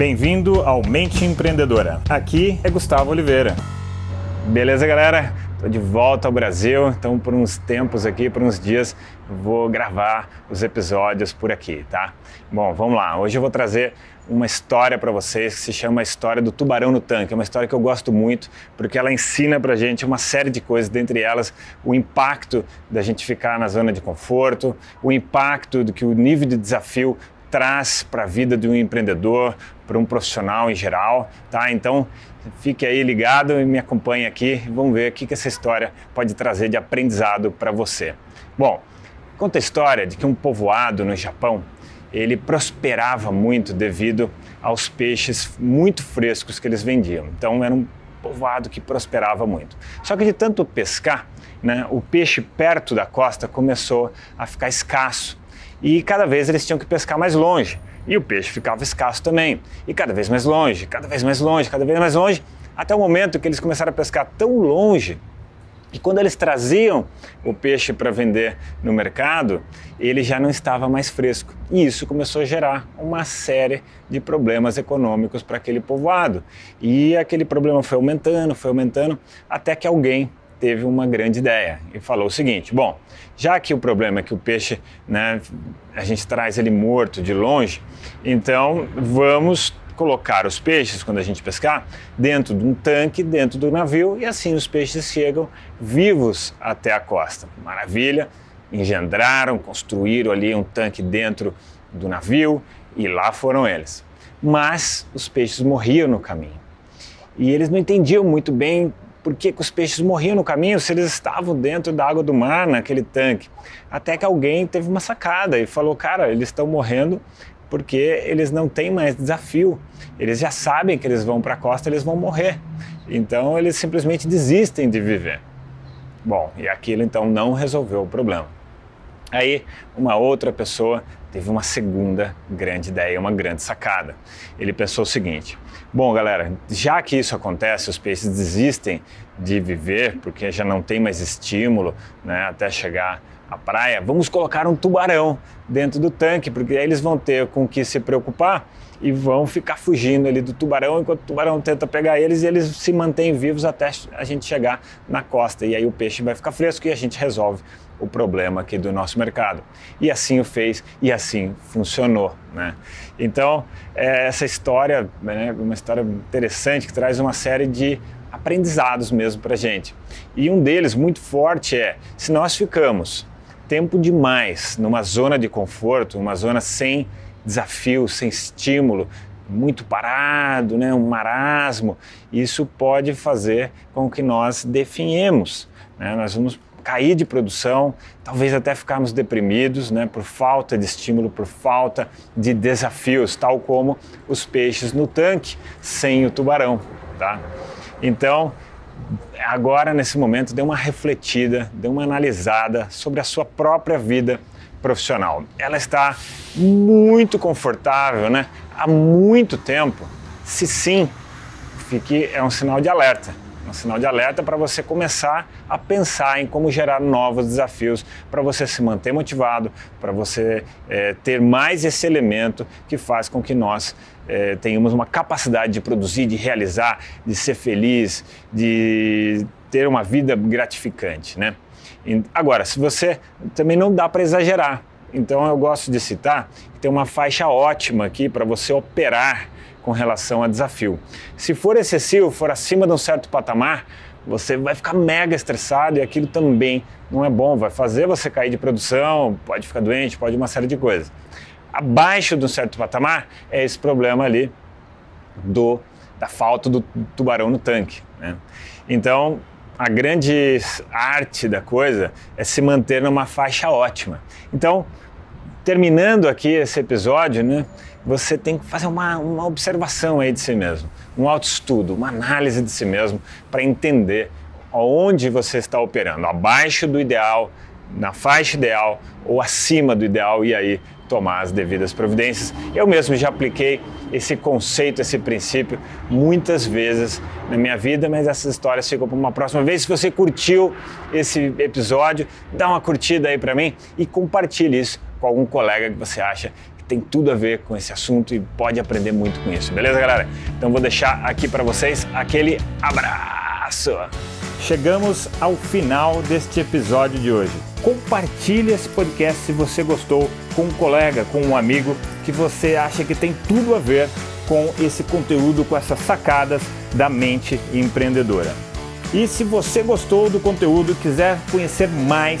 Bem-vindo ao Mente Empreendedora. Aqui é Gustavo Oliveira. Beleza, galera? Estou de volta ao Brasil, então por uns tempos aqui, por uns dias, vou gravar os episódios por aqui, tá? Bom, vamos lá. Hoje eu vou trazer uma história para vocês que se chama a história do tubarão no tanque. É uma história que eu gosto muito porque ela ensina para gente uma série de coisas, dentre elas o impacto da gente ficar na zona de conforto, o impacto do que o nível de desafio traz para a vida de um empreendedor, para um profissional em geral, tá? Então, fique aí ligado e me acompanhe aqui, vamos ver o que, que essa história pode trazer de aprendizado para você. Bom, conta a história de que um povoado no Japão, ele prosperava muito devido aos peixes muito frescos que eles vendiam. Então, era um povoado que prosperava muito. Só que de tanto pescar, né, o peixe perto da costa começou a ficar escasso e cada vez eles tinham que pescar mais longe. E o peixe ficava escasso também. E cada vez mais longe, cada vez mais longe, cada vez mais longe, até o momento que eles começaram a pescar tão longe e quando eles traziam o peixe para vender no mercado, ele já não estava mais fresco. E isso começou a gerar uma série de problemas econômicos para aquele povoado. E aquele problema foi aumentando, foi aumentando, até que alguém teve uma grande ideia e falou o seguinte: bom, já que o problema é que o peixe, né, a gente traz ele morto de longe, então vamos colocar os peixes, quando a gente pescar, dentro de um tanque, dentro do navio, e assim os peixes chegam vivos até a costa. Maravilha! Engendraram, construíram ali um tanque dentro do navio e lá foram eles. Mas os peixes morriam no caminho. E eles não entendiam muito bem por que, os peixes morriam no caminho se eles estavam dentro da água do mar, naquele tanque. Até que alguém teve uma sacada e falou: cara, eles estão morrendo porque eles não têm mais desafio. Eles já sabem que eles vão para a costa, eles vão morrer. Então eles simplesmente desistem de viver. Bom, e aquilo então não resolveu o problema. Aí uma outra pessoa teve uma segunda grande ideia, uma grande sacada. Ele pensou o seguinte: bom, galera, já que isso acontece, os peixes desistem de viver porque já não tem mais estímulo né, até chegar à praia, vamos colocar um tubarão dentro do tanque, porque aí eles vão ter com que se preocupar e vão ficar fugindo ali do tubarão enquanto o tubarão tenta pegar eles e eles se mantêm vivos até a gente chegar na costa. E aí o peixe vai ficar fresco e a gente resolve o problema aqui do nosso mercado. E assim o fez e assim funcionou. Né? Então, é essa história, né, uma história interessante que traz uma série de aprendizados mesmo para gente. E um deles muito forte é: se nós ficamos tempo demais numa zona de conforto, uma zona sem desafio, sem estímulo, muito parado, né, um marasmo, isso pode fazer com que nós definhemos. Né? Nós vamos cair de produção, talvez até ficarmos deprimidos, né, por falta de estímulo, por falta de desafios, tal como os peixes no tanque sem o tubarão, tá? Então, agora nesse momento, dê uma refletida, dê uma analisada sobre a sua própria vida profissional. Ela está muito confortável, né? Há muito tempo. Se sim, fique é um sinal de alerta um sinal de alerta para você começar a pensar em como gerar novos desafios, para você se manter motivado, para você é, ter mais esse elemento que faz com que nós é, tenhamos uma capacidade de produzir, de realizar, de ser feliz, de ter uma vida gratificante, né? Agora, se você também não dá para exagerar, então eu gosto de citar que tem uma faixa ótima aqui para você operar com relação a desafio. Se for excessivo, for acima de um certo patamar, você vai ficar mega estressado e aquilo também não é bom, vai fazer você cair de produção, pode ficar doente, pode uma série de coisas. Abaixo de um certo patamar é esse problema ali do da falta do tubarão no tanque. Né? Então, a grande arte da coisa é se manter numa faixa ótima. Então, terminando aqui esse episódio, né? você tem que fazer uma, uma observação aí de si mesmo, um autoestudo, uma análise de si mesmo para entender onde você está operando, abaixo do ideal, na faixa ideal ou acima do ideal e aí tomar as devidas providências. Eu mesmo já apliquei esse conceito, esse princípio muitas vezes na minha vida, mas essas histórias ficam para uma próxima vez. Se você curtiu esse episódio, dá uma curtida aí para mim e compartilhe isso com algum colega que você acha tem tudo a ver com esse assunto e pode aprender muito com isso, beleza, galera? Então vou deixar aqui para vocês aquele abraço. Chegamos ao final deste episódio de hoje. Compartilhe esse podcast se você gostou com um colega, com um amigo que você acha que tem tudo a ver com esse conteúdo, com essas sacadas da mente empreendedora. E se você gostou do conteúdo e quiser conhecer mais,